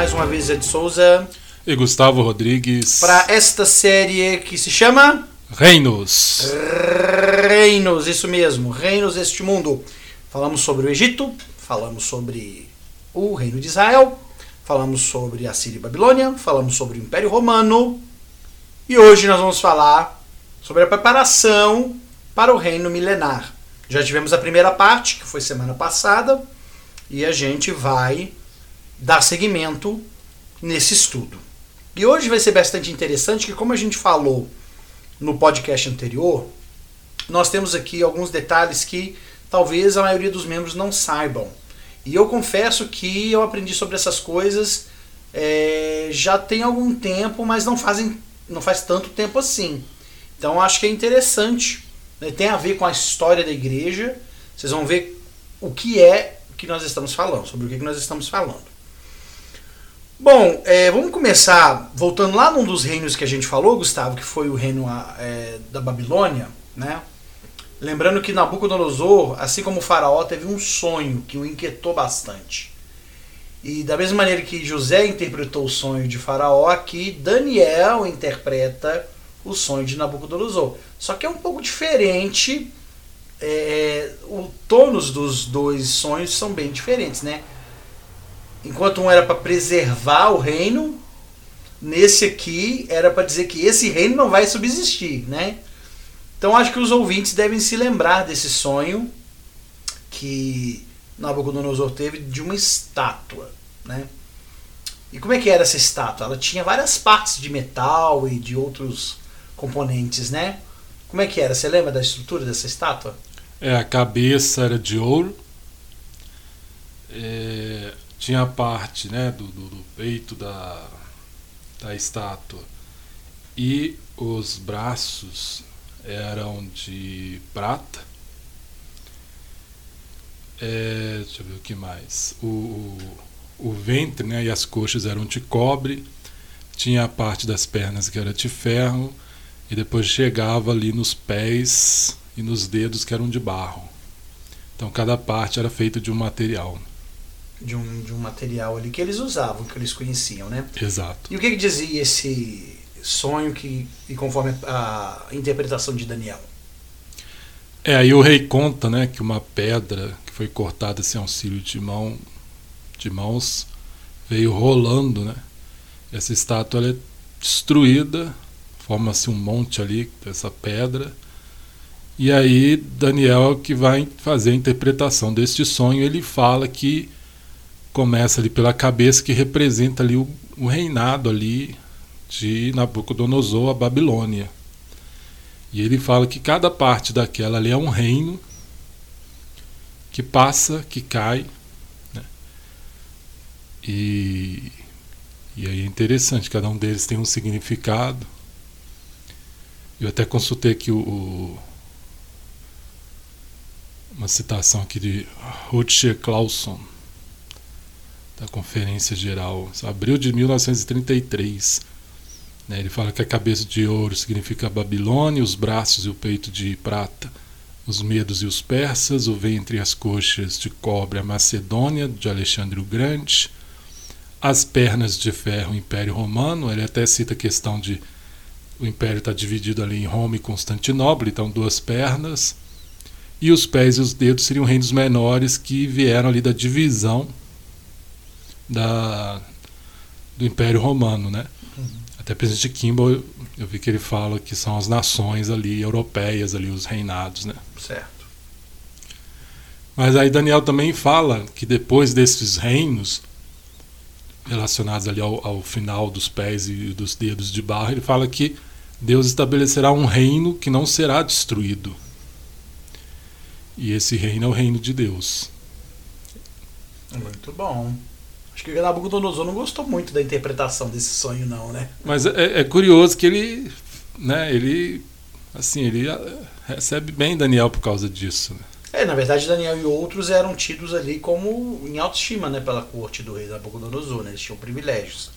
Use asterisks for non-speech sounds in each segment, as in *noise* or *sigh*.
mais uma vez Ed Souza, E Gustavo Rodrigues. para esta série que se chama Reinos. Reinos, isso mesmo, Reinos deste mundo. Falamos sobre o Egito, falamos sobre o Reino de Israel, falamos sobre a Síria e Babilônia, falamos sobre o Império Romano e hoje nós vamos falar sobre a preparação para o Reino Milenar. Já tivemos a primeira parte, que foi semana passada, e a gente vai dar seguimento nesse estudo. E hoje vai ser bastante interessante que como a gente falou no podcast anterior, nós temos aqui alguns detalhes que talvez a maioria dos membros não saibam. E eu confesso que eu aprendi sobre essas coisas é, já tem algum tempo, mas não fazem não faz tanto tempo assim. Então acho que é interessante. Né? Tem a ver com a história da igreja. Vocês vão ver o que é que nós estamos falando, sobre o que nós estamos falando. Bom, é, vamos começar voltando lá num dos reinos que a gente falou, Gustavo, que foi o reino é, da Babilônia, né? Lembrando que Nabucodonosor, assim como o faraó, teve um sonho que o inquietou bastante. E da mesma maneira que José interpretou o sonho de faraó, aqui Daniel interpreta o sonho de Nabucodonosor. Só que é um pouco diferente, é, o tônus dos dois sonhos são bem diferentes, né? Enquanto um era para preservar o reino, nesse aqui era para dizer que esse reino não vai subsistir, né? Então acho que os ouvintes devem se lembrar desse sonho que Nabucodonosor teve de uma estátua, né? E como é que era essa estátua? Ela tinha várias partes de metal e de outros componentes, né? Como é que era? Você lembra da estrutura dessa estátua? É, a cabeça era de ouro. É, tinha a parte né, do, do, do peito da, da estátua. E os braços eram de prata. É, deixa eu ver o que mais. O, o, o ventre né, e as coxas eram de cobre. Tinha a parte das pernas que era de ferro. E depois chegava ali nos pés e nos dedos que eram de barro. Então cada parte era feita de um material. De um, de um material ali que eles usavam, que eles conheciam, né? Exato. E o que, que dizia esse sonho que, e conforme a interpretação de Daniel? É, aí o rei conta, né, que uma pedra que foi cortada sem auxílio de mão, de mãos, veio rolando, né? Essa estátua é destruída, forma-se um monte ali dessa pedra. E aí Daniel que vai fazer a interpretação deste sonho, ele fala que começa ali pela cabeça que representa ali o, o reinado ali de Nabucodonosor, a Babilônia. E ele fala que cada parte daquela ali é um reino que passa, que cai. Né? E, e aí é interessante, cada um deles tem um significado. Eu até consultei aqui o, o uma citação aqui de Rutger Clauson, da Conferência Geral, abril de 1933. Né, ele fala que a cabeça de ouro significa a Babilônia, os braços e o peito de prata, os medos e os persas, o ventre e as coxas de cobre, a Macedônia, de Alexandre o Grande, as pernas de ferro, o Império Romano. Ele até cita a questão de o império está dividido ali em Roma e Constantinopla, então duas pernas. E os pés e os dedos seriam reinos menores que vieram ali da divisão da, do Império Romano, né? Uhum. Até presidente Kimball, eu, eu vi que ele fala que são as nações ali europeias, ali os reinados, né? Certo. Mas aí Daniel também fala que depois desses reinos relacionados ali ao, ao final dos pés e dos dedos de barro, ele fala que Deus estabelecerá um reino que não será destruído. E esse reino é o reino de Deus. Muito bom. Acho que o Nabucodonosor não gostou muito da interpretação desse sonho, não, né? Mas é, é curioso que ele, né, ele, assim, ele recebe bem Daniel por causa disso. Né? É, na verdade, Daniel e outros eram tidos ali como em autoestima, né, pela corte do rei Nabucodonosor, né? Eles tinham privilégios.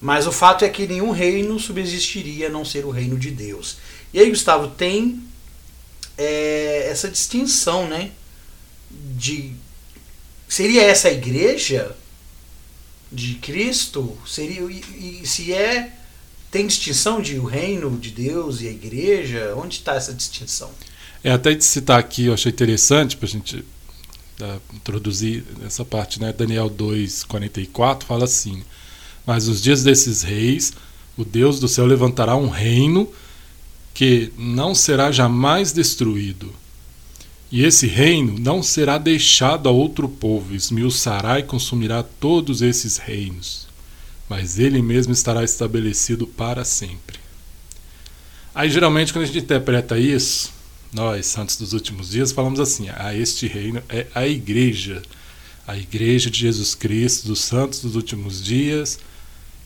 Mas o fato é que nenhum reino subsistiria a não ser o reino de Deus. E aí, Gustavo, tem é, essa distinção, né? De seria essa a igreja de Cristo? Seria e, e se é tem distinção de o reino de Deus e a igreja? Onde está essa distinção? É até de citar aqui, eu achei interessante para a gente introduzir essa parte, né? Daniel 2:44 fala assim: Mas os dias desses reis, o Deus do céu levantará um reino que não será jamais destruído. E esse reino não será deixado a outro povo, esmiuçará e consumirá todos esses reinos, mas ele mesmo estará estabelecido para sempre. Aí geralmente quando a gente interpreta isso, nós, santos dos últimos dias, falamos assim: a ah, este reino é a igreja, a igreja de Jesus Cristo, dos santos dos últimos dias,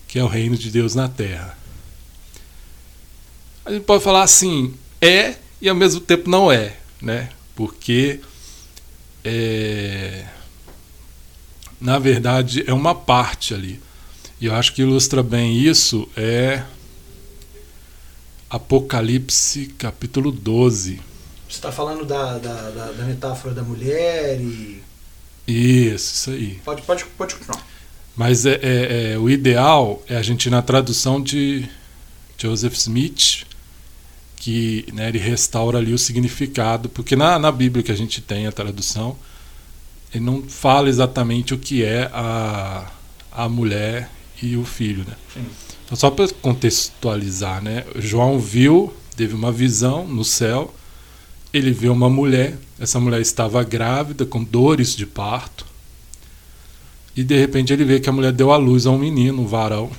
que é o reino de Deus na terra. A gente pode falar assim, é e ao mesmo tempo não é, né? Porque é, na verdade é uma parte ali. E eu acho que ilustra bem isso é Apocalipse capítulo 12. Você está falando da, da, da, da, metáfora da mulher e. Isso, isso aí. Pode, pode, pode continuar. Mas é, é, é, o ideal é a gente ir na tradução de Joseph Smith, que né, ele restaura ali o significado, porque na, na Bíblia que a gente tem a tradução, ele não fala exatamente o que é a, a mulher e o filho. Né? Então, só para contextualizar, né? João viu, teve uma visão no céu, ele viu uma mulher, essa mulher estava grávida, com dores de parto, e de repente ele vê que a mulher deu à luz a um menino, um varão.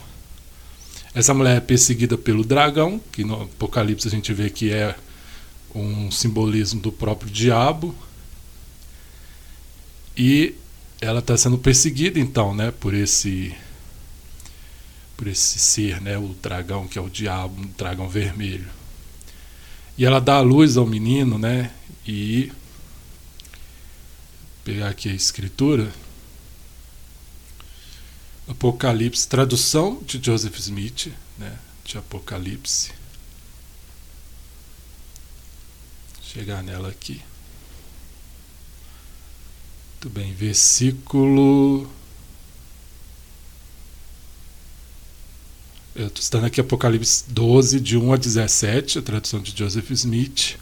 Essa mulher é perseguida pelo dragão, que no Apocalipse a gente vê que é um simbolismo do próprio diabo. E ela está sendo perseguida então, né, por esse por esse ser, né, o dragão que é o diabo, um dragão vermelho. E ela dá a luz ao menino, né, e pegar aqui a escritura Apocalipse, tradução de Joseph Smith, né, de Apocalipse. Chegar nela aqui. Muito bem, versículo. Eu estou estando aqui Apocalipse 12, de 1 a 17, a tradução de Joseph Smith.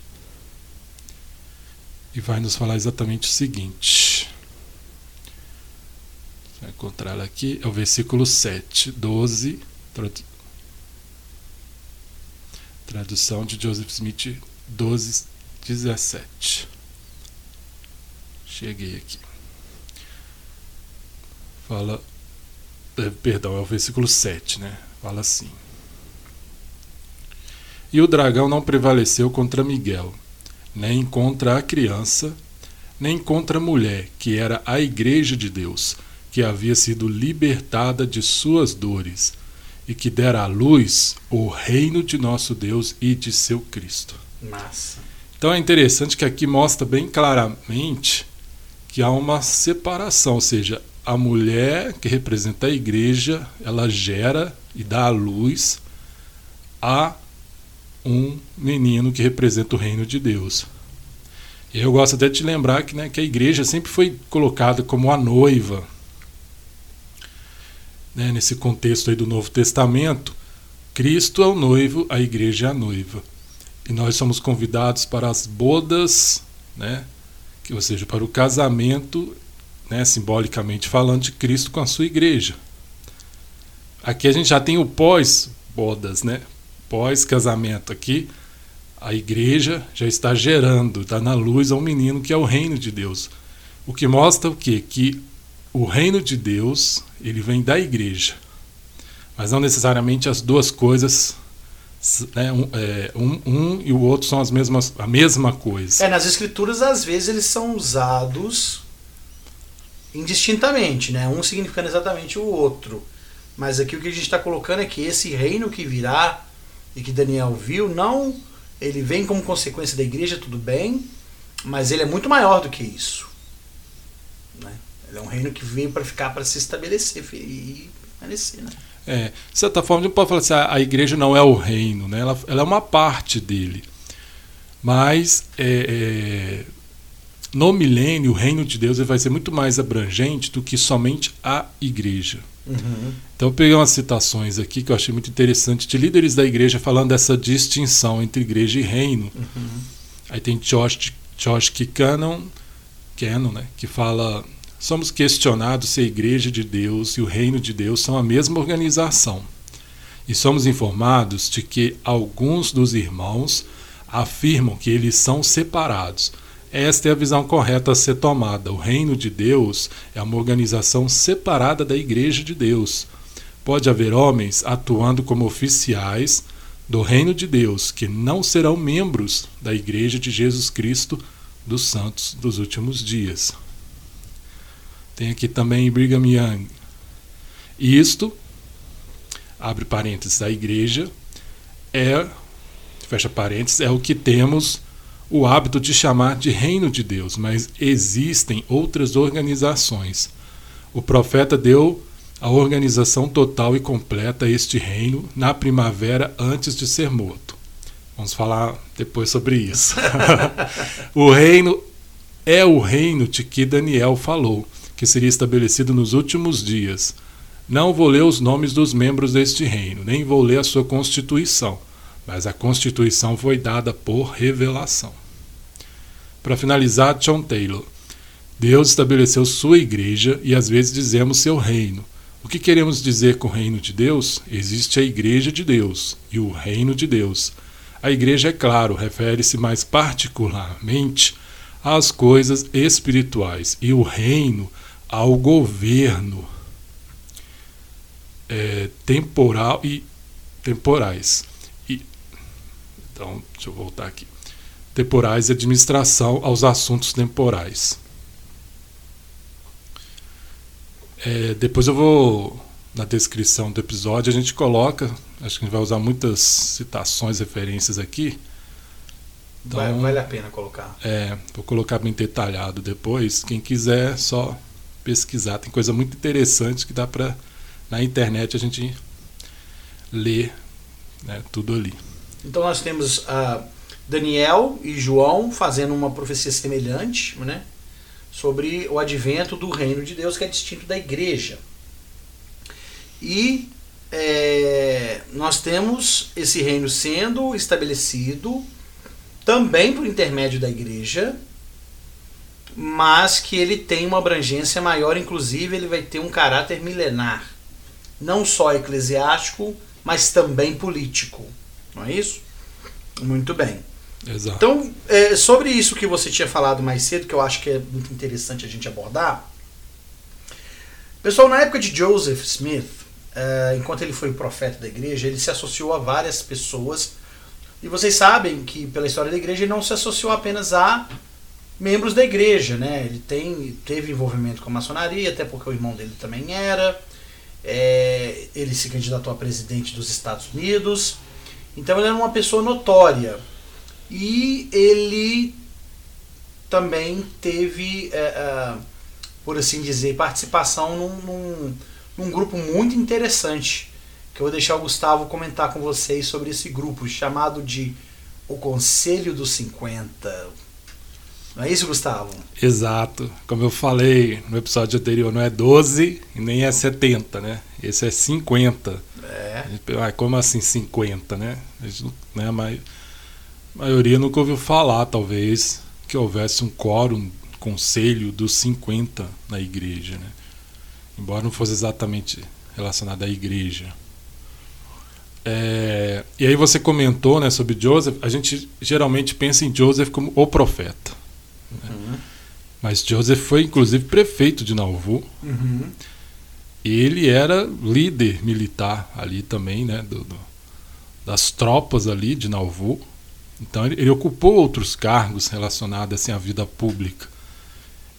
E vai nos falar exatamente o seguinte vai encontrar aqui, é o versículo 7, 12, tradu tradução de Joseph Smith 12, 17. Cheguei aqui. Fala, é, perdão, é o versículo 7, né? Fala assim. E o dragão não prevaleceu contra Miguel, nem contra a criança, nem contra a mulher, que era a igreja de Deus que havia sido libertada de suas dores e que dera à luz o reino de nosso Deus e de seu Cristo. Massa. Então é interessante que aqui mostra bem claramente que há uma separação, ou seja, a mulher que representa a igreja, ela gera e dá à luz a um menino que representa o reino de Deus. E eu gosto até de lembrar que, né, que a igreja sempre foi colocada como a noiva né, nesse contexto aí do Novo Testamento, Cristo é o noivo, a igreja é a noiva. E nós somos convidados para as bodas, né, que, ou seja, para o casamento, né, simbolicamente falando, de Cristo com a sua igreja. Aqui a gente já tem o pós-bodas, né? Pós-casamento. Aqui a igreja já está gerando, está na luz ao menino que é o reino de Deus. O que mostra o quê? Que o reino de Deus ele vem da igreja, mas não necessariamente as duas coisas né, um, é, um, um, e o outro são as mesmas, a mesma coisa. É, nas escrituras às vezes eles são usados indistintamente, né? Um significando exatamente o outro. Mas aqui o que a gente está colocando é que esse reino que virá e que Daniel viu, não ele vem como consequência da igreja, tudo bem, mas ele é muito maior do que isso. Né? Ele é um reino que veio para ficar, para se estabelecer e permanecer. Né? É, de certa forma, a gente pode falar assim: a, igreja não é o reino, né? ela, ela é uma parte dele. Mas é, é, no milênio o reino de Deus vai ser muito mais abrangente do que somente a igreja. Uhum. Então eu peguei umas citações aqui que eu achei muito interessante de líderes da igreja falando dessa distinção entre igreja e reino. Uhum. Aí tem Josh, Josh Cannon, Cannon né, que fala somos questionados se a igreja de Deus e o reino de Deus são a mesma organização. E somos informados de que alguns dos irmãos afirmam que eles são separados. Esta é a visão correta a ser tomada. O reino de Deus é uma organização separada da igreja de Deus. Pode haver homens atuando como oficiais do reino de Deus que não serão membros da igreja de Jesus Cristo dos santos dos últimos dias. Tem aqui também Brigham Young. Isto, abre parênteses, a igreja é, fecha parênteses, é o que temos o hábito de chamar de reino de Deus, mas existem outras organizações. O profeta deu a organização total e completa a este reino na primavera antes de ser morto. Vamos falar depois sobre isso. *laughs* o reino é o reino de que Daniel falou que seria estabelecido nos últimos dias. Não vou ler os nomes dos membros deste reino, nem vou ler a sua constituição, mas a constituição foi dada por revelação. Para finalizar, John Taylor. Deus estabeleceu sua igreja e às vezes dizemos seu reino. O que queremos dizer com o reino de Deus? Existe a igreja de Deus e o reino de Deus. A igreja, é claro, refere-se mais particularmente às coisas espirituais e o reino ao governo é, temporal e temporais. E, então, deixa eu voltar aqui. Temporais e administração aos assuntos temporais. É, depois eu vou na descrição do episódio a gente coloca, acho que a gente vai usar muitas citações, referências aqui. Então, vale, vale a pena colocar. É, vou colocar bem detalhado depois. Quem quiser, só pesquisar. Tem coisa muito interessante que dá para na internet a gente ler né, tudo ali. Então nós temos Daniel e João fazendo uma profecia semelhante, né, sobre o advento do reino de Deus que é distinto da igreja. E é, nós temos esse reino sendo estabelecido também por intermédio da igreja, mas que ele tem uma abrangência maior, inclusive ele vai ter um caráter milenar, não só eclesiástico, mas também político. Não é isso? Muito bem. Exato. Então, é, sobre isso que você tinha falado mais cedo, que eu acho que é muito interessante a gente abordar. Pessoal, na época de Joseph Smith, é, enquanto ele foi o profeta da igreja, ele se associou a várias pessoas. E vocês sabem que, pela história da igreja, ele não se associou apenas a membros da igreja, né? Ele tem, teve envolvimento com a maçonaria, até porque o irmão dele também era. É, ele se candidatou a presidente dos Estados Unidos. Então ele era uma pessoa notória. E ele também teve, é, é, por assim dizer, participação num, num, num, grupo muito interessante. Que eu vou deixar o Gustavo comentar com vocês sobre esse grupo, chamado de O Conselho dos 50 não é isso, Gustavo? Exato. Como eu falei no episódio anterior, não é 12 e nem é 70, né? Esse é 50. É. Ah, como assim 50, né? A, gente, né, a maioria nunca ouviu falar, talvez, que houvesse um quórum, conselho dos 50 na igreja, né? Embora não fosse exatamente relacionado à igreja. É, e aí você comentou né, sobre Joseph, a gente geralmente pensa em Joseph como o profeta. Uhum. Mas Joseph foi inclusive prefeito de Nauvoo. Uhum. Ele era líder militar ali também, né, do, do, das tropas ali de Nauvoo. Então ele, ele, ocupou outros cargos relacionados assim, à vida pública.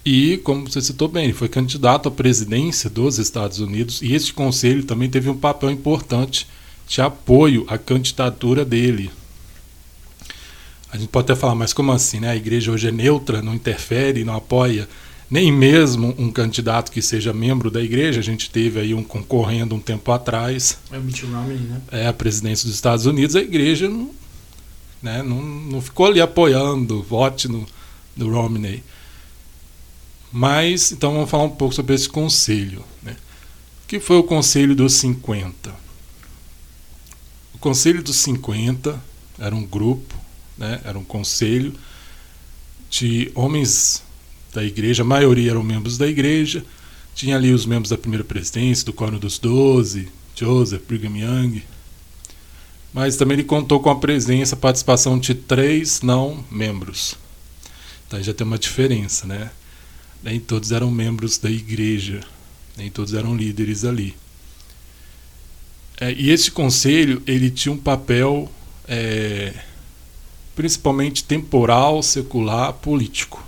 E, como você citou bem, ele foi candidato à presidência dos Estados Unidos e este conselho também teve um papel importante de apoio à candidatura dele. A gente pode até falar, mas como assim? Né? A igreja hoje é neutra, não interfere, não apoia nem mesmo um candidato que seja membro da igreja. A gente teve aí um concorrendo um tempo atrás. É o Mitt Romney, né? É a presidência dos Estados Unidos. A igreja não, né, não, não ficou ali apoiando, vote no, no Romney. Mas, então vamos falar um pouco sobre esse conselho. Né? O que foi o Conselho dos 50? O Conselho dos 50 era um grupo, né? era um conselho de homens da igreja, a maioria eram membros da igreja, tinha ali os membros da primeira presidência, do Coro dos Doze, Joseph, Brigham Young, mas também ele contou com a presença, a participação de três não membros. Então já tem uma diferença, né? Nem todos eram membros da igreja, nem todos eram líderes ali. É, e esse conselho ele tinha um papel é, principalmente temporal, secular, político.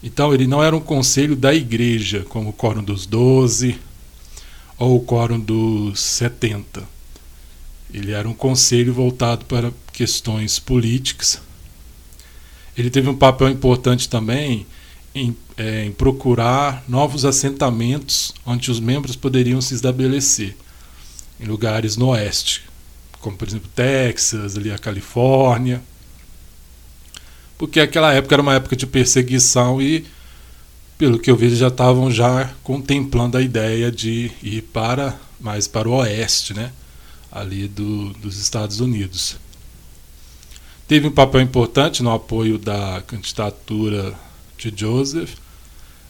Então ele não era um conselho da igreja, como o Quórum dos Doze ou o Quórum dos Setenta. Ele era um conselho voltado para questões políticas. Ele teve um papel importante também em, é, em procurar novos assentamentos onde os membros poderiam se estabelecer, em lugares no oeste, como por exemplo Texas, ali a Califórnia. Porque aquela época era uma época de perseguição e, pelo que eu vejo, já estavam já contemplando a ideia de ir para mais para o oeste, né? ali do, dos Estados Unidos. Teve um papel importante no apoio da candidatura de Joseph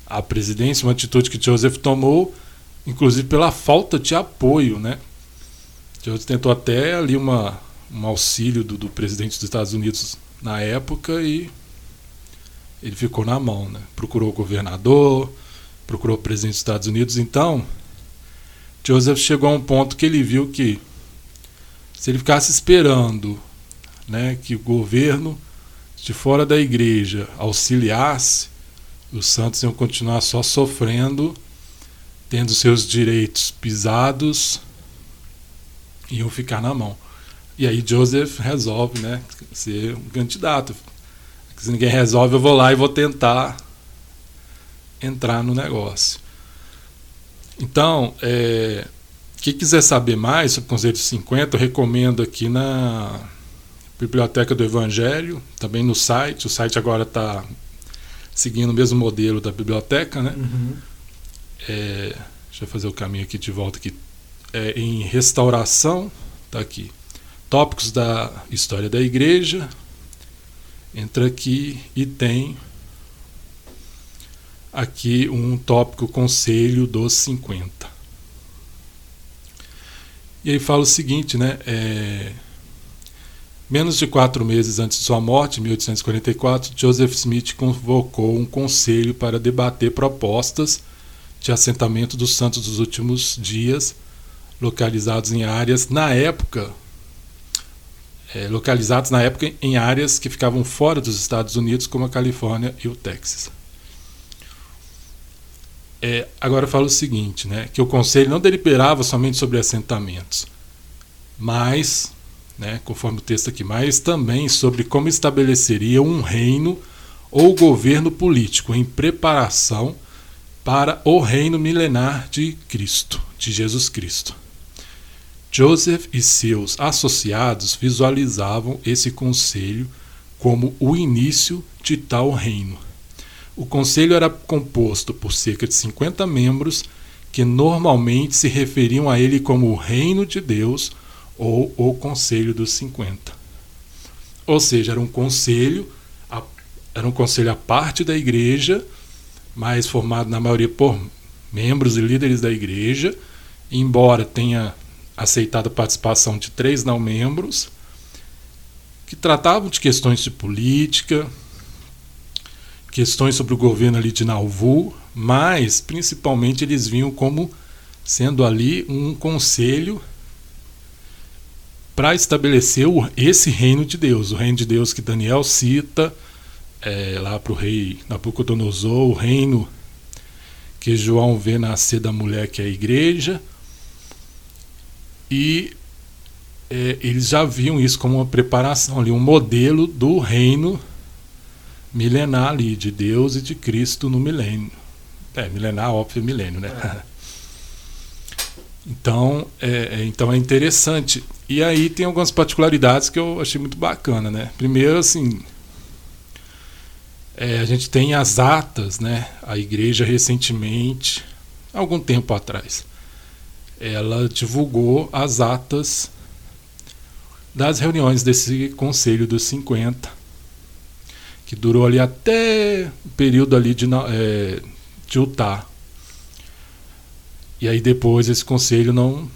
à presidência, uma atitude que Joseph tomou, inclusive pela falta de apoio, né? Joseph tentou até ali uma, um auxílio do, do presidente dos Estados Unidos na época e ele ficou na mão, né? Procurou o governador, procurou o presidente dos Estados Unidos, então Joseph chegou a um ponto que ele viu que se ele ficasse esperando né, que o governo de fora da igreja auxiliasse, os santos iam continuar só sofrendo, tendo seus direitos pisados, iam ficar na mão. E aí Joseph resolve né, ser um candidato. Se ninguém resolve, eu vou lá e vou tentar entrar no negócio. Então, é, quem quiser saber mais sobre o Conselho 50, eu recomendo aqui na Biblioteca do Evangelho, também no site. O site agora está seguindo o mesmo modelo da biblioteca, né? Uhum. É, deixa eu fazer o caminho aqui de volta aqui. É, em restauração, tá aqui. Tópicos da história da igreja. Entra aqui e tem aqui um tópico Conselho dos 50. E aí fala o seguinte, né? É, menos de quatro meses antes de sua morte, em 1844, Joseph Smith convocou um conselho para debater propostas de assentamento dos santos dos últimos dias, localizados em áreas, na época, é, localizados na época em áreas que ficavam fora dos Estados Unidos, como a Califórnia e o Texas. É, agora falo o seguinte, né, que o conselho não deliberava somente sobre assentamentos, mas, né, conforme o texto aqui, mas também sobre como estabeleceria um reino ou governo político em preparação para o reino milenar de Cristo, de Jesus Cristo. Joseph e seus associados visualizavam esse conselho como o início de tal reino o conselho era composto por cerca de 50 membros que normalmente se referiam a ele como o Reino de Deus ou o Conselho dos 50. Ou seja, era um conselho, era um conselho à parte da igreja, mas formado na maioria por membros e líderes da igreja, embora tenha aceitado a participação de três não membros, que tratavam de questões de política, questões sobre o governo ali de Nauvoo, mas principalmente eles vinham como sendo ali um conselho para estabelecer o, esse reino de Deus, o reino de Deus que Daniel cita é, lá para o rei Nabucodonosor, o reino que João vê nascer da mulher que é a igreja, e é, eles já viam isso como uma preparação ali, um modelo do reino milenar ali, de Deus e de Cristo no milênio. É, milenar, óbvio, milênio, né? É. *laughs* Então, é, é, então é interessante. E aí tem algumas particularidades que eu achei muito bacana, né? Primeiro, assim, É, a gente tem as atas, né? A igreja recentemente, algum tempo atrás, ela divulgou as atas das reuniões desse Conselho dos 50, que durou ali até o período ali de, é, de Utah. E aí depois esse conselho não,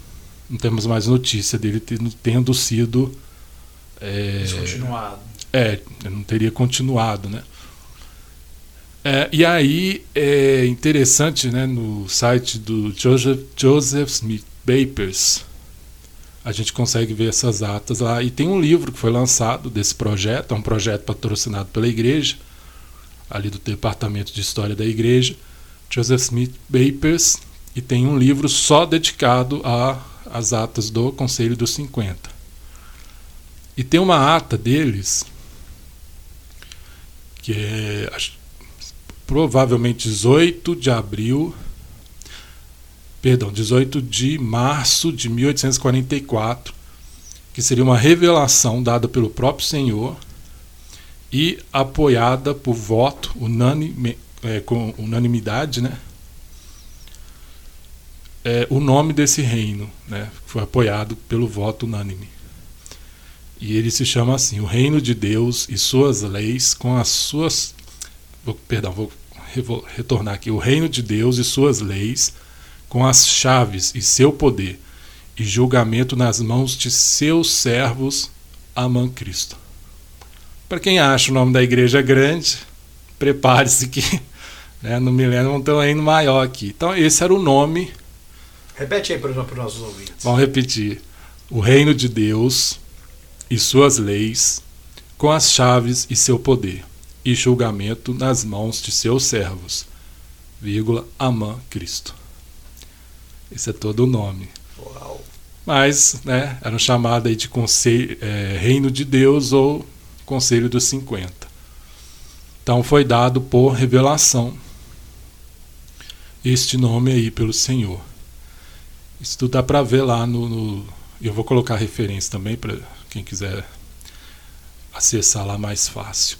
não temos mais notícia dele tendo, tendo sido é, descontinuado. É, não teria continuado, né? É, e aí é interessante, né, no site do Joseph, Joseph Smith Papers, a gente consegue ver essas atas lá. E tem um livro que foi lançado desse projeto, é um projeto patrocinado pela igreja, ali do Departamento de História da Igreja, Joseph Smith Papers, e tem um livro só dedicado às atas do Conselho dos 50. E tem uma ata deles, que é provavelmente 18 de abril, perdão, 18 de março de 1844, que seria uma revelação dada pelo próprio Senhor e apoiada por voto unânime, é, com unanimidade, né? É, o nome desse reino, né? Foi apoiado pelo voto unânime. E ele se chama assim: o reino de Deus e suas leis com as suas vou, perdão, vou, vou retornar aqui, o reino de Deus e suas leis, com as chaves e seu poder, e julgamento nas mãos de seus servos, Amã Cristo. Para quem acha o nome da igreja grande, prepare-se que *laughs* né, no milênio um reino maior aqui. Então, esse era o nome. Repete aí para os nossos ouvintes. Vamos repetir. O reino de Deus e suas leis, com as chaves e seu poder e julgamento nas mãos de seus servos, vírgula, Amã Cristo. Esse é todo o nome. Uau. Mas, né, era chamado aí de conselho, é, Reino de Deus ou Conselho dos 50. Então foi dado por revelação este nome aí pelo Senhor. Isso tudo dá para ver lá no, no, Eu vou colocar referência também para quem quiser acessar lá mais fácil.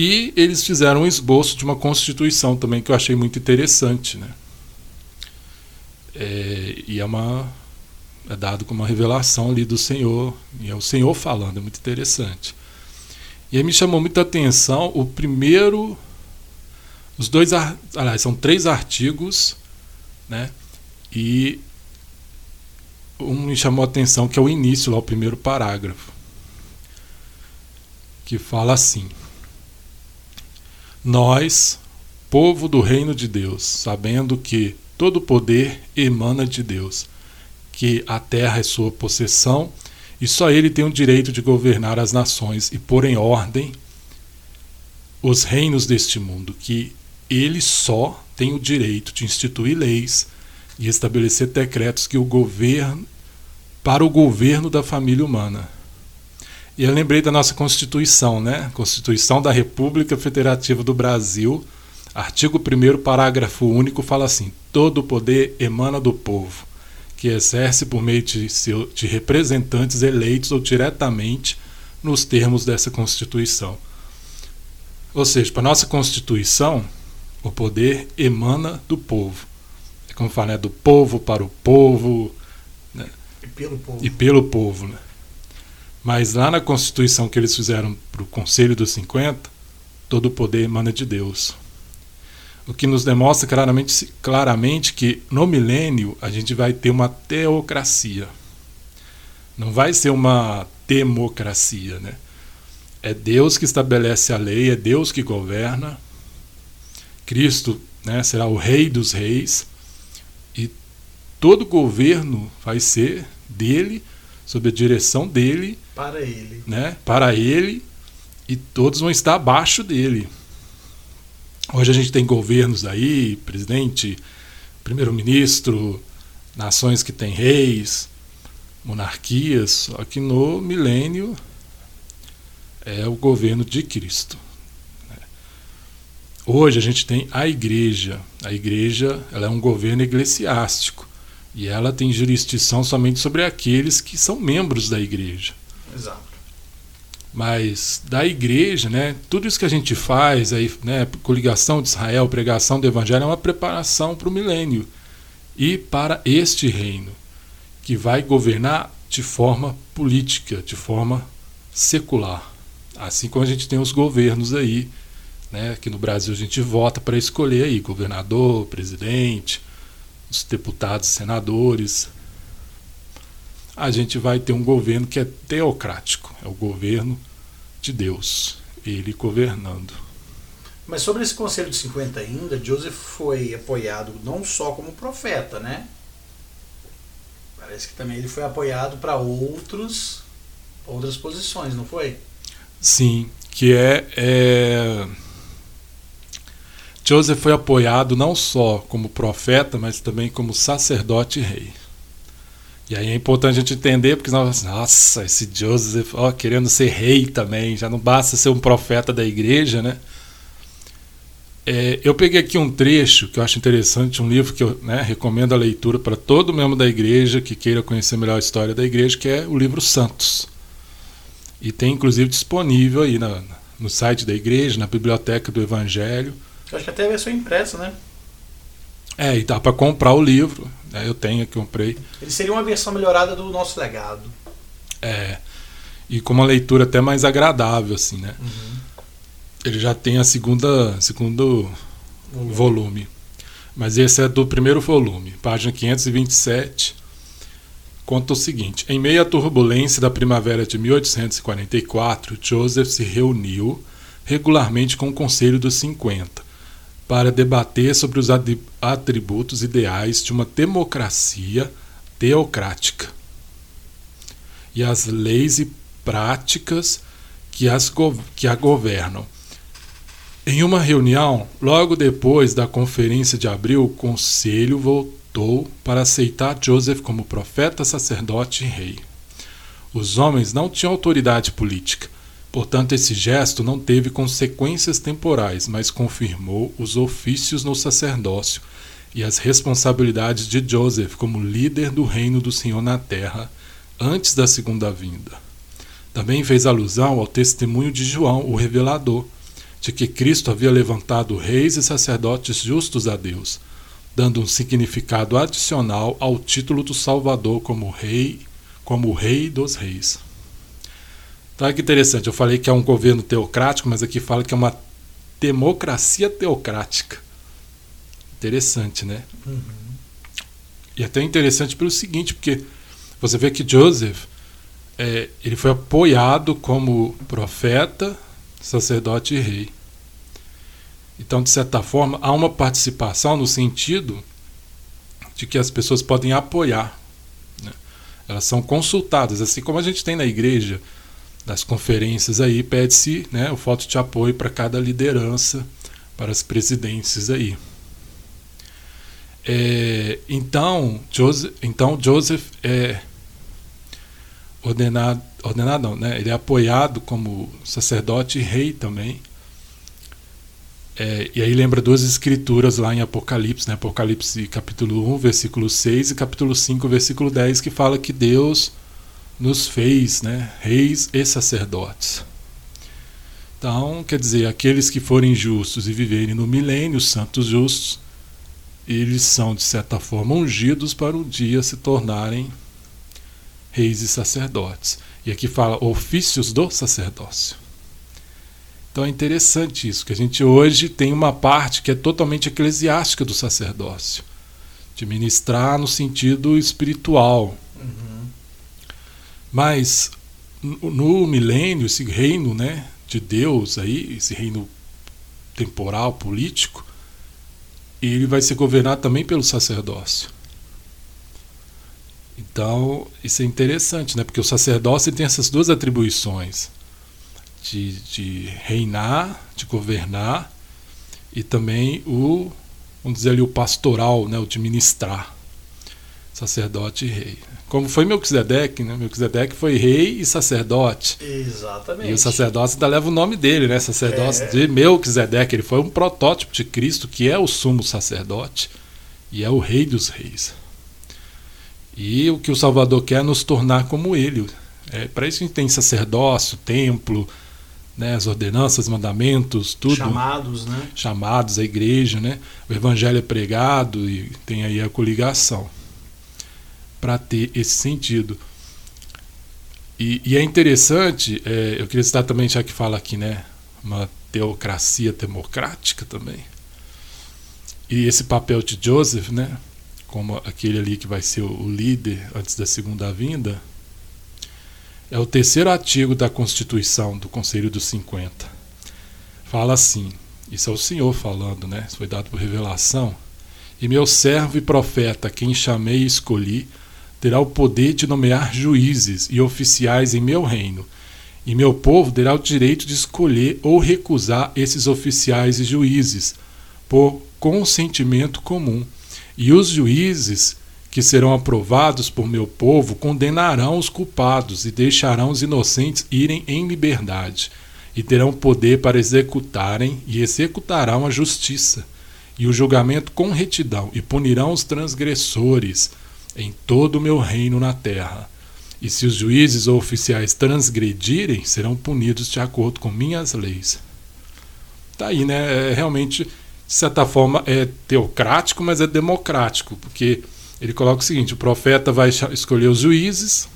E eles fizeram um esboço de uma constituição também que eu achei muito interessante, né? É, e é uma é dado como uma revelação ali do Senhor, e é o Senhor falando, é muito interessante. E aí me chamou muita atenção o primeiro, os dois, aliás, são três artigos, né? E um me chamou a atenção que é o início lá, o primeiro parágrafo, que fala assim: nós, povo do reino de Deus, sabendo que todo poder emana de Deus, que a terra é sua possessão e só ele tem o direito de governar as nações e pôr em ordem os reinos deste mundo, que ele só tem o direito de instituir leis e estabelecer decretos que o governo para o governo da família humana e eu lembrei da nossa Constituição, né? Constituição da República Federativa do Brasil, artigo 1 parágrafo único, fala assim: todo o poder emana do povo, que exerce por meio de, seu, de representantes eleitos ou diretamente nos termos dessa Constituição. Ou seja, para a nossa Constituição, o poder emana do povo. É como fala, né? do povo para o povo. Né? E pelo povo. E pelo povo né? Mas lá na Constituição que eles fizeram para o Conselho dos 50, todo o poder emana de Deus. O que nos demonstra claramente, claramente que no milênio a gente vai ter uma teocracia. Não vai ser uma democracia. Né? É Deus que estabelece a lei, é Deus que governa. Cristo né, será o rei dos reis. E todo governo vai ser dele sob a direção dele. Para ele. Né? Para ele. E todos vão estar abaixo dele. Hoje a gente tem governos aí, presidente, primeiro-ministro, nações que têm reis, monarquias, só que no milênio é o governo de Cristo. Né? Hoje a gente tem a igreja. A igreja ela é um governo eclesiástico. E ela tem jurisdição somente sobre aqueles que são membros da igreja. Exato. Mas da igreja, né, tudo isso que a gente faz, aí, né, coligação de Israel, pregação do evangelho, é uma preparação para o milênio e para este reino, que vai governar de forma política, de forma secular. Assim como a gente tem os governos aí, né, aqui no Brasil a gente vota para escolher aí governador, presidente, os deputados e senadores. A gente vai ter um governo que é teocrático, é o governo de Deus, ele governando. Mas sobre esse conselho de 50 ainda, Joseph foi apoiado não só como profeta, né? Parece que também ele foi apoiado para outros outras posições, não foi? Sim, que é, é Joseph foi apoiado não só como profeta, mas também como sacerdote e rei. E aí é importante a gente entender, porque nós, nossa, esse Joseph, ó, querendo ser rei também, já não basta ser um profeta da igreja, né? É, eu peguei aqui um trecho que eu acho interessante, um livro que eu né, recomendo a leitura para todo membro da igreja que queira conhecer melhor a história da igreja, que é o livro Santos. E tem inclusive disponível aí na, no site da igreja, na biblioteca do Evangelho. Eu acho que até a versão impressa, né? É, e dá para comprar o livro. Né? Eu tenho aqui, comprei. Ele seria uma versão melhorada do nosso legado. É. E com uma leitura até mais agradável, assim, né? Uhum. Ele já tem a segunda, segundo volume. volume. Mas esse é do primeiro volume, página 527. Conta o seguinte: Em meio à turbulência da primavera de 1844, Joseph se reuniu regularmente com o Conselho dos 50 para debater sobre os atributos ideais de uma democracia teocrática e as leis e práticas que, as, que a governam. Em uma reunião, logo depois da conferência de abril, o conselho voltou para aceitar Joseph como profeta, sacerdote e rei. Os homens não tinham autoridade política, Portanto, esse gesto não teve consequências temporais, mas confirmou os ofícios no sacerdócio e as responsabilidades de Joseph como líder do reino do Senhor na terra antes da segunda vinda. Também fez alusão ao testemunho de João, o revelador, de que Cristo havia levantado reis e sacerdotes justos a Deus, dando um significado adicional ao título do Salvador como rei, como rei dos reis. Então olha que interessante, eu falei que é um governo teocrático, mas aqui fala que é uma democracia teocrática. Interessante, né? Uhum. E até interessante pelo seguinte, porque você vê que Joseph é, ele foi apoiado como profeta, sacerdote e rei. Então, de certa forma, há uma participação no sentido de que as pessoas podem apoiar. Né? Elas são consultadas, assim como a gente tem na igreja das conferências aí, pede-se né, o voto de apoio para cada liderança, para as presidências aí. É, então, Joseph, então, Joseph é ordenado, ordenado não, né? ele é apoiado como sacerdote e rei também. É, e aí lembra duas escrituras lá em Apocalipse, né? Apocalipse capítulo 1, versículo 6 e capítulo 5, versículo 10, que fala que Deus nos fez né, reis e sacerdotes. Então, quer dizer, aqueles que forem justos e viverem no milênio, santos justos, eles são, de certa forma, ungidos para um dia se tornarem reis e sacerdotes. E aqui fala ofícios do sacerdócio. Então é interessante isso, que a gente hoje tem uma parte que é totalmente eclesiástica do sacerdócio, de ministrar no sentido espiritual, mas no milênio, esse reino né, de Deus, aí, esse reino temporal, político, ele vai ser governado também pelo sacerdócio. Então, isso é interessante, né? porque o sacerdócio tem essas duas atribuições: de, de reinar, de governar, e também o, vamos dizer ali, o pastoral, né? o de ministrar, sacerdote e rei. Como foi Melquisedeque, né? Melquisedeque foi rei e sacerdote. Exatamente. E o sacerdócio ainda leva o nome dele, né? Sacerdócio é. de Melquisedeque. Ele foi um protótipo de Cristo, que é o sumo sacerdote e é o rei dos reis. E o que o Salvador quer é nos tornar como ele. É, para isso a gente tem sacerdócio, templo, né, as ordenanças, mandamentos, tudo. Chamados, né? Chamados à igreja, né? O evangelho é pregado e tem aí a coligação para ter esse sentido. E, e é interessante, é, eu queria citar também, já que fala aqui, né? Uma teocracia democrática também. E esse papel de Joseph, né? Como aquele ali que vai ser o líder antes da segunda vinda, é o terceiro artigo da Constituição do Conselho dos 50. Fala assim: isso é o Senhor falando, né? Isso foi dado por revelação. E meu servo e profeta, quem chamei e escolhi, terá o poder de nomear juízes e oficiais em meu reino. E meu povo terá o direito de escolher ou recusar esses oficiais e juízes, por consentimento comum. E os juízes que serão aprovados por meu povo condenarão os culpados e deixarão os inocentes irem em liberdade, e terão poder para executarem e executarão a justiça e o julgamento com retidão, e punirão os transgressores em todo o meu reino na terra. E se os juízes ou oficiais transgredirem, serão punidos de acordo com minhas leis. Tá aí, né? É, realmente, de certa forma, é teocrático, mas é democrático, porque ele coloca o seguinte: o profeta vai escolher os juízes.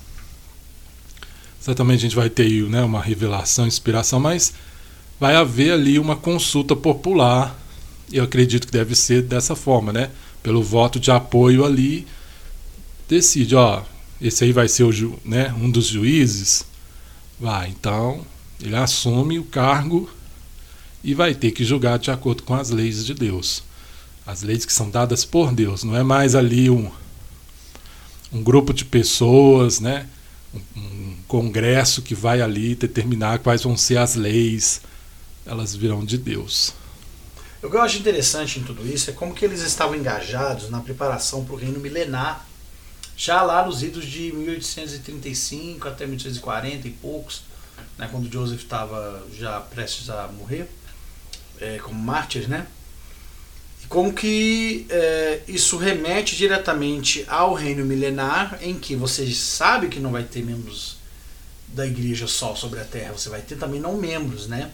Certamente a gente vai ter né, uma revelação, inspiração, mas vai haver ali uma consulta popular. Eu acredito que deve ser dessa forma, né? Pelo voto de apoio ali, decide, ó, esse aí vai ser o, né, um dos juízes. Vai, então ele assume o cargo e vai ter que julgar de acordo com as leis de Deus as leis que são dadas por Deus. Não é mais ali um, um grupo de pessoas, né? Um, um, congresso que vai ali determinar quais vão ser as leis. Elas virão de Deus. O que eu acho interessante em tudo isso é como que eles estavam engajados na preparação para o reino milenar, já lá nos idos de 1835 até 1840 e poucos, né, quando Joseph estava já prestes a morrer, é, como mártir, né? como que é, isso remete diretamente ao reino milenar, em que você sabe que não vai ter membros da igreja só sobre a terra, você vai ter também não membros, né?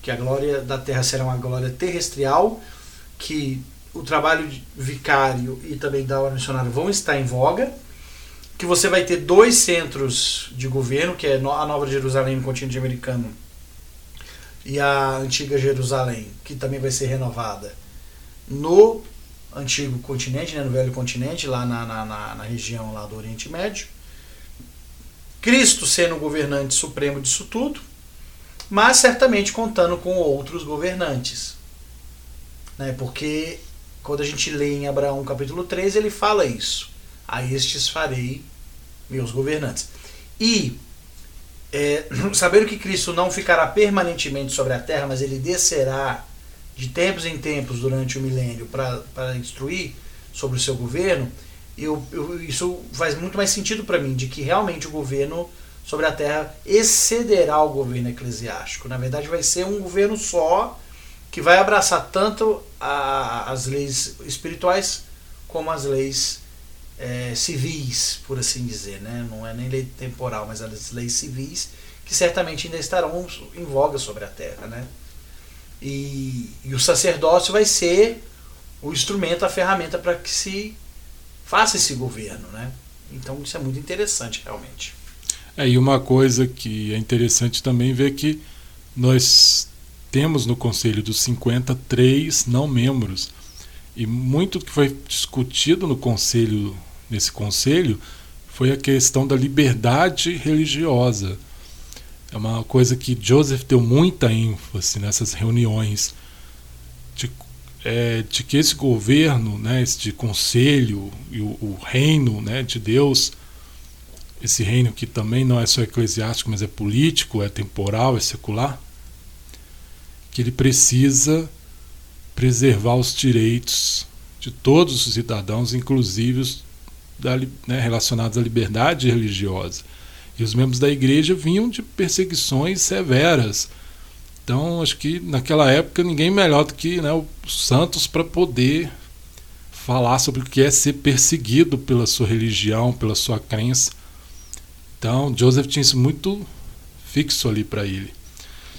Que a glória da terra será uma glória terrestrial, que o trabalho vicário e também da hora missionária vão estar em voga, que você vai ter dois centros de governo, que é a Nova Jerusalém no continente americano e a antiga Jerusalém, que também vai ser renovada no antigo continente, né, no velho continente, lá na, na, na, na região lá do Oriente Médio. Cristo sendo o governante supremo disso tudo, mas certamente contando com outros governantes. Né, porque quando a gente lê em Abraão capítulo 3, ele fala isso. A estes farei meus governantes. E é, *clears throat* sabendo que Cristo não ficará permanentemente sobre a terra, mas ele descerá de tempos em tempos durante o milênio para instruir sobre o seu governo, eu, eu, isso faz muito mais sentido para mim, de que realmente o governo sobre a terra excederá o governo eclesiástico. Na verdade, vai ser um governo só que vai abraçar tanto a, as leis espirituais como as leis é, civis, por assim dizer. Né? Não é nem lei temporal, mas as leis civis, que certamente ainda estarão em voga sobre a terra. Né? E, e o sacerdócio vai ser o instrumento, a ferramenta para que se faça esse governo. Né? Então isso é muito interessante realmente. É, e uma coisa que é interessante também ver que nós temos no Conselho dos 53 não membros. E muito que foi discutido no conselho, nesse conselho, foi a questão da liberdade religiosa. É uma coisa que Joseph deu muita ênfase nessas reuniões de, é, de que esse governo, né, este conselho e o, o, reino né, de Deus, esse reino que também não é só eclesiástico, mas é político, é temporal, é secular, que ele precisa preservar os direitos de todos os cidadãos, inclusive os da, né, relacionados à liberdade religiosa. E os membros da igreja vinham de perseguições severas. Então, acho que naquela época ninguém melhor do que né, os santos para poder falar sobre o que é ser perseguido pela sua religião, pela sua crença. Então, Joseph tinha isso muito fixo ali para ele.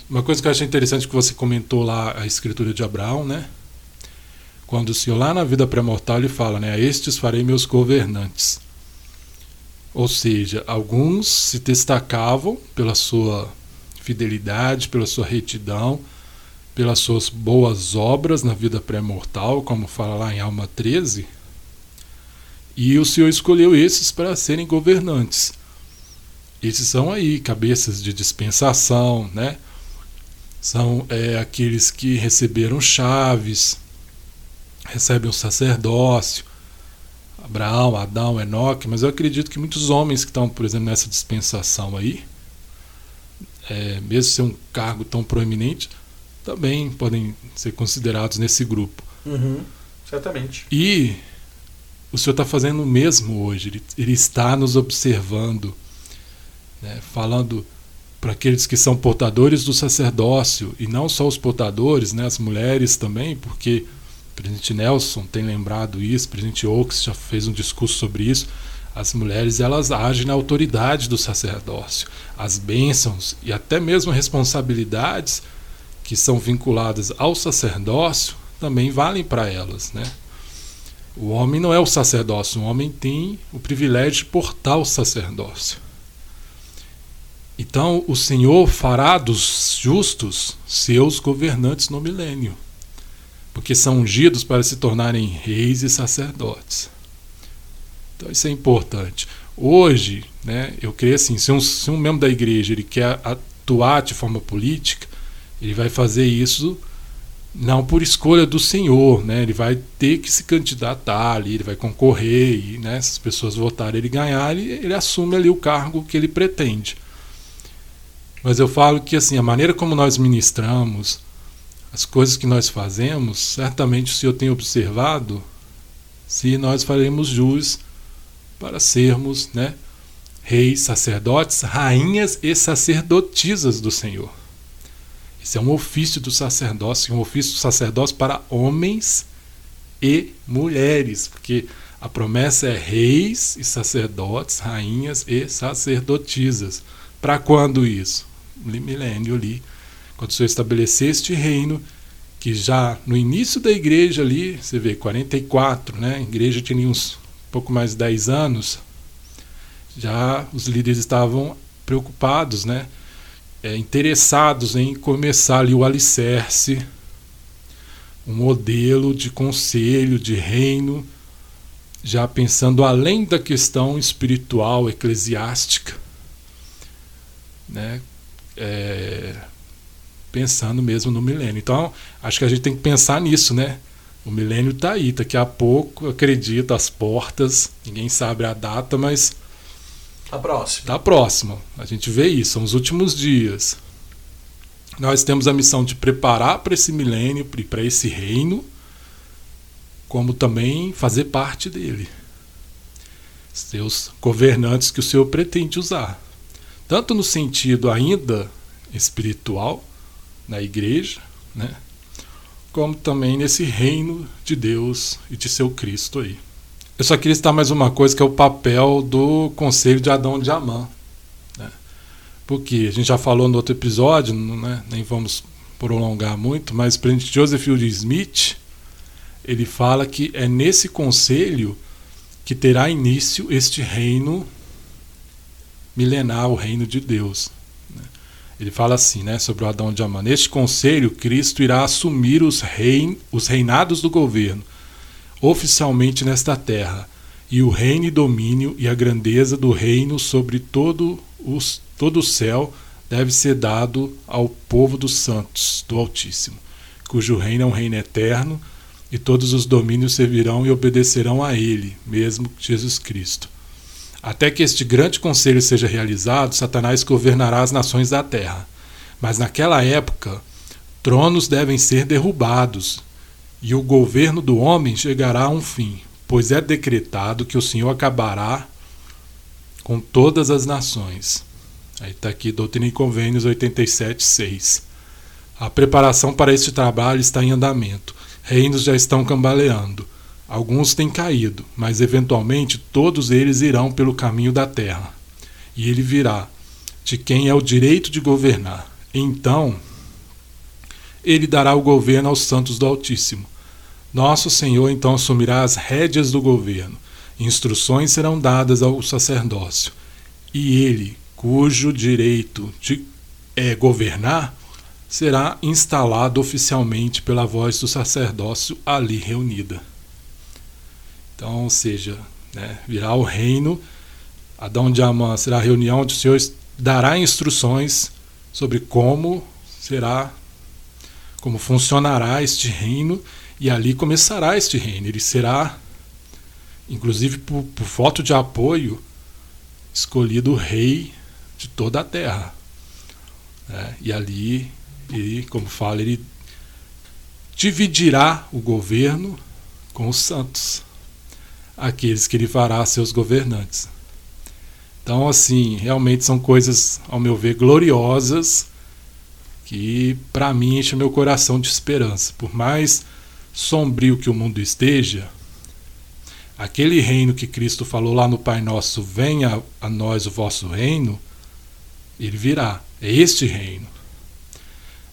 Uma coisa que eu achei interessante que você comentou lá a escritura de Abraão, né? Quando o Senhor lá na vida pré-mortal ele fala, né? A estes farei meus governantes. Ou seja, alguns se destacavam pela sua fidelidade, pela sua retidão, pelas suas boas obras na vida pré-mortal, como fala lá em Alma 13. E o Senhor escolheu esses para serem governantes. Esses são aí cabeças de dispensação, né? São é, aqueles que receberam chaves, recebem o sacerdócio, Abraão, Adão, Enoque, mas eu acredito que muitos homens que estão, por exemplo, nessa dispensação aí, é, mesmo ser um cargo tão proeminente, também podem ser considerados nesse grupo. Uhum, certamente. E o Senhor está fazendo o mesmo hoje, ele, ele está nos observando, né, falando para aqueles que são portadores do sacerdócio, e não só os portadores, né, as mulheres também, porque o presidente Nelson tem lembrado isso, o presidente Oaks já fez um discurso sobre isso. As mulheres elas agem na autoridade do sacerdócio. As bênçãos e até mesmo responsabilidades que são vinculadas ao sacerdócio também valem para elas, né? O homem não é o sacerdócio, o homem tem o privilégio de portar o sacerdócio. Então o Senhor fará dos justos seus governantes no milênio, porque são ungidos para se tornarem reis e sacerdotes. Então isso é importante. Hoje, né, eu creio assim, se um, se um membro da igreja ele quer atuar de forma política, ele vai fazer isso não por escolha do Senhor, né? Ele vai ter que se candidatar ali, ele vai concorrer e, né, se as pessoas votarem ele ganhar, ele, ele assume ali o cargo que ele pretende. Mas eu falo que assim, a maneira como nós ministramos, as coisas que nós fazemos, certamente o Senhor tem observado se nós faremos jus para sermos, né, reis, sacerdotes, rainhas e sacerdotisas do Senhor. Esse é um ofício do sacerdócio, um ofício do sacerdócio para homens e mulheres, porque a promessa é reis e sacerdotes, rainhas e sacerdotisas. Para quando isso? Milênio ali, quando o Senhor estabelecer este reino, que já no início da igreja ali, você vê, 44, né? A igreja tinha uns pouco mais de 10 anos, já os líderes estavam preocupados, né? É, interessados em começar ali o alicerce, um modelo de conselho, de reino, já pensando além da questão espiritual, eclesiástica, né? É, pensando mesmo no milênio. Então, acho que a gente tem que pensar nisso, né? O milênio está aí, daqui a pouco, acredito, as portas, ninguém sabe a data, mas. Está próximo. Está próximo. A gente vê isso, são os últimos dias. Nós temos a missão de preparar para esse milênio, para esse reino, como também fazer parte dele. Seus governantes que o Senhor pretende usar. Tanto no sentido ainda espiritual, na igreja, né? como também nesse reino de Deus e de seu Cristo aí. Eu só queria citar mais uma coisa que é o papel do Conselho de Adão de Amã. Né? Porque a gente já falou no outro episódio, né? nem vamos prolongar muito, mas o presidente Joseph Fielding Smith ele fala que é nesse conselho que terá início este reino milenar, o reino de Deus. Ele fala assim, né, sobre o Adão de Amã. Neste conselho, Cristo irá assumir os, rein, os reinados do governo, oficialmente nesta terra, e o reino e domínio e a grandeza do reino sobre todo, os, todo o céu deve ser dado ao povo dos santos do Altíssimo, cujo reino é um reino eterno, e todos os domínios servirão e obedecerão a ele, mesmo Jesus Cristo. Até que este grande conselho seja realizado, Satanás governará as nações da terra. Mas naquela época, tronos devem ser derrubados, e o governo do homem chegará a um fim, pois é decretado que o Senhor acabará com todas as nações. Aí está aqui Doutrina e Convênios 87.6. A preparação para este trabalho está em andamento. Reinos já estão cambaleando. Alguns têm caído, mas eventualmente todos eles irão pelo caminho da terra. e ele virá, de quem é o direito de governar. Então, ele dará o governo aos santos do Altíssimo. Nosso Senhor então assumirá as rédeas do governo. Instruções serão dadas ao sacerdócio. E ele, cujo direito de é, governar, será instalado oficialmente pela voz do sacerdócio ali reunida. Então, ou seja, né, virá o reino, Adão de Amã será a reunião onde o Senhor dará instruções sobre como será como funcionará este reino, e ali começará este reino. Ele será, inclusive por, por voto de apoio, escolhido rei de toda a terra. É, e ali, ele, como fala, ele dividirá o governo com os santos, aqueles que ele fará seus governantes. Então, assim, realmente são coisas, ao meu ver, gloriosas que para mim enche meu coração de esperança. Por mais sombrio que o mundo esteja, aquele reino que Cristo falou lá no Pai Nosso, venha a nós o vosso reino, ele virá. É este reino.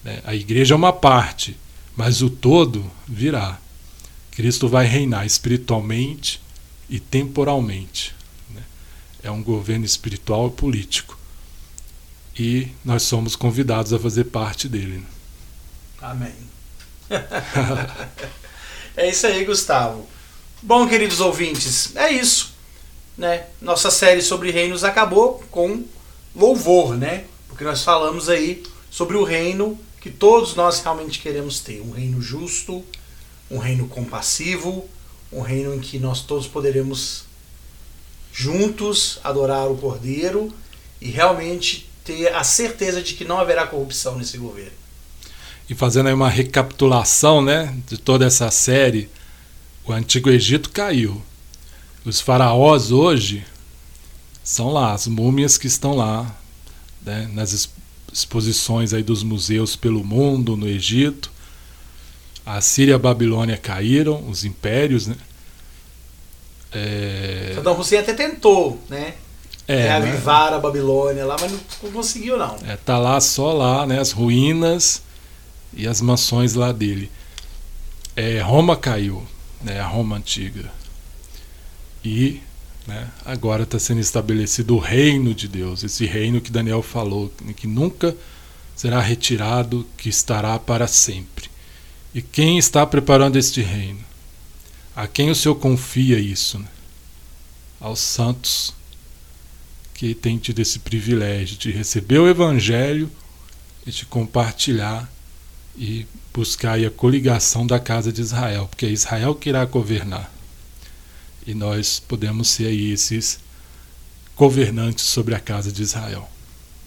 Né? A igreja é uma parte, mas o todo virá. Cristo vai reinar espiritualmente e temporalmente. Né? É um governo espiritual e político e nós somos convidados a fazer parte dele. Amém. *laughs* é isso aí, Gustavo. Bom, queridos ouvintes, é isso. Né? Nossa série sobre reinos acabou com louvor, né? Porque nós falamos aí sobre o reino que todos nós realmente queremos ter, um reino justo, um reino compassivo, um reino em que nós todos poderemos juntos adorar o Cordeiro e realmente ter a certeza de que não haverá corrupção nesse governo. E fazendo aí uma recapitulação né, de toda essa série, o Antigo Egito caiu. Os faraós hoje são lá, as múmias que estão lá, né, nas exposições aí dos museus pelo mundo, no Egito. A Síria e a Babilônia caíram, os impérios, né? É... Saddam Hussein até tentou, né? é, reavivar né? a Babilônia lá, mas não conseguiu não. É, tá lá só lá, né, as ruínas e as mansões lá dele. É, Roma caiu, né, a Roma antiga. E né, agora está sendo estabelecido o reino de Deus, esse reino que Daniel falou, que nunca será retirado, que estará para sempre. E quem está preparando este reino? A quem o Senhor confia isso? Né? Aos santos que tem tido esse privilégio de receber o Evangelho e de compartilhar e buscar a coligação da casa de Israel, porque é Israel que irá governar. E nós podemos ser aí esses governantes sobre a casa de Israel.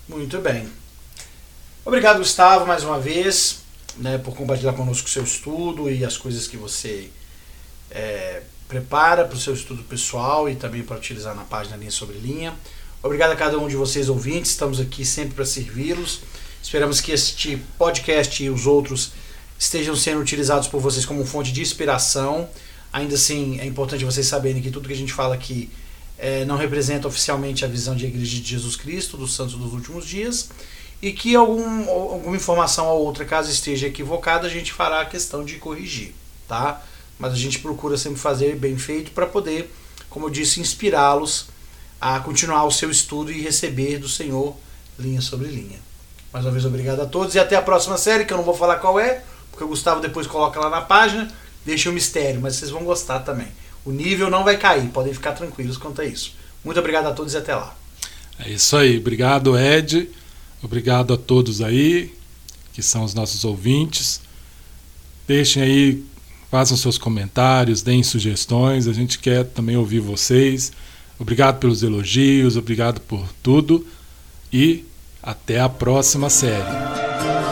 Muito bem. Obrigado, Gustavo, mais uma vez, né, por compartilhar conosco o seu estudo e as coisas que você é, prepara para o seu estudo pessoal e também para utilizar na página Linha Sobre Linha. Obrigado a cada um de vocês ouvintes, estamos aqui sempre para servi-los. Esperamos que este podcast e os outros estejam sendo utilizados por vocês como fonte de inspiração. Ainda assim, é importante vocês saberem que tudo que a gente fala aqui é, não representa oficialmente a visão de Igreja de Jesus Cristo, dos santos dos últimos dias, e que algum, alguma informação ou outra, caso esteja equivocada, a gente fará a questão de corrigir, tá? Mas a gente procura sempre fazer bem feito para poder, como eu disse, inspirá-los a continuar o seu estudo e receber do Senhor linha sobre linha. Mais uma vez, obrigado a todos e até a próxima série, que eu não vou falar qual é, porque o Gustavo depois coloca lá na página, deixa o um mistério, mas vocês vão gostar também. O nível não vai cair, podem ficar tranquilos quanto a isso. Muito obrigado a todos e até lá. É isso aí, obrigado Ed, obrigado a todos aí, que são os nossos ouvintes. Deixem aí, façam seus comentários, deem sugestões, a gente quer também ouvir vocês. Obrigado pelos elogios, obrigado por tudo e até a próxima série.